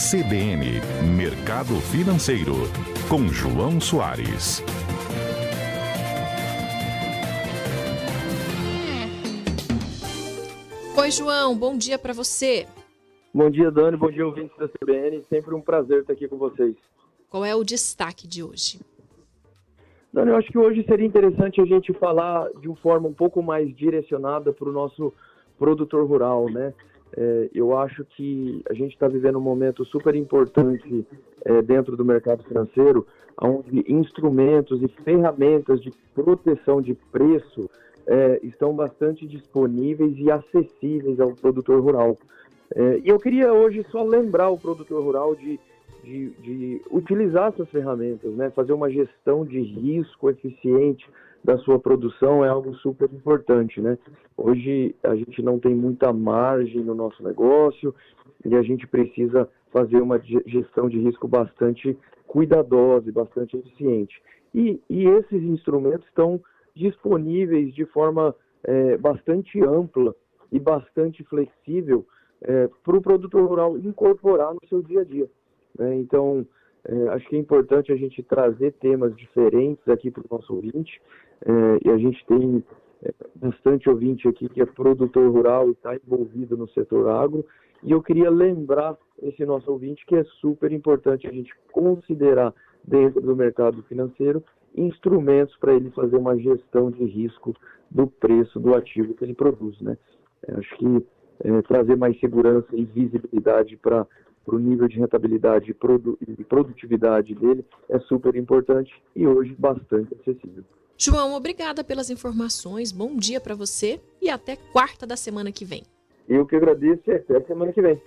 CBN Mercado Financeiro, com João Soares. Oi, João, bom dia para você. Bom dia, Dani, bom dia, ouvintes da CBN. Sempre um prazer estar aqui com vocês. Qual é o destaque de hoje? Dani, eu acho que hoje seria interessante a gente falar de uma forma um pouco mais direcionada para o nosso produtor rural, né? É, eu acho que a gente está vivendo um momento super importante é, dentro do mercado financeiro, onde instrumentos e ferramentas de proteção de preço é, estão bastante disponíveis e acessíveis ao produtor rural. É, e eu queria hoje só lembrar o produtor rural de, de, de utilizar essas ferramentas, né? fazer uma gestão de risco eficiente, da sua produção é algo super importante, né? Hoje a gente não tem muita margem no nosso negócio e a gente precisa fazer uma gestão de risco bastante cuidadosa e bastante eficiente. E, e esses instrumentos estão disponíveis de forma é, bastante ampla e bastante flexível é, para o produtor rural incorporar no seu dia a dia. Né? Então, é, acho que é importante a gente trazer temas diferentes aqui para o nosso ouvinte. É, e a gente tem é, bastante ouvinte aqui que é produtor rural e está envolvido no setor agro. E eu queria lembrar esse nosso ouvinte que é super importante a gente considerar dentro do mercado financeiro instrumentos para ele fazer uma gestão de risco do preço do ativo que ele produz, né? Eu acho que é, trazer mais segurança e visibilidade para para o nível de rentabilidade e produtividade dele é super importante e hoje bastante acessível. João, obrigada pelas informações, bom dia para você e até quarta da semana que vem. Eu que agradeço e até semana que vem.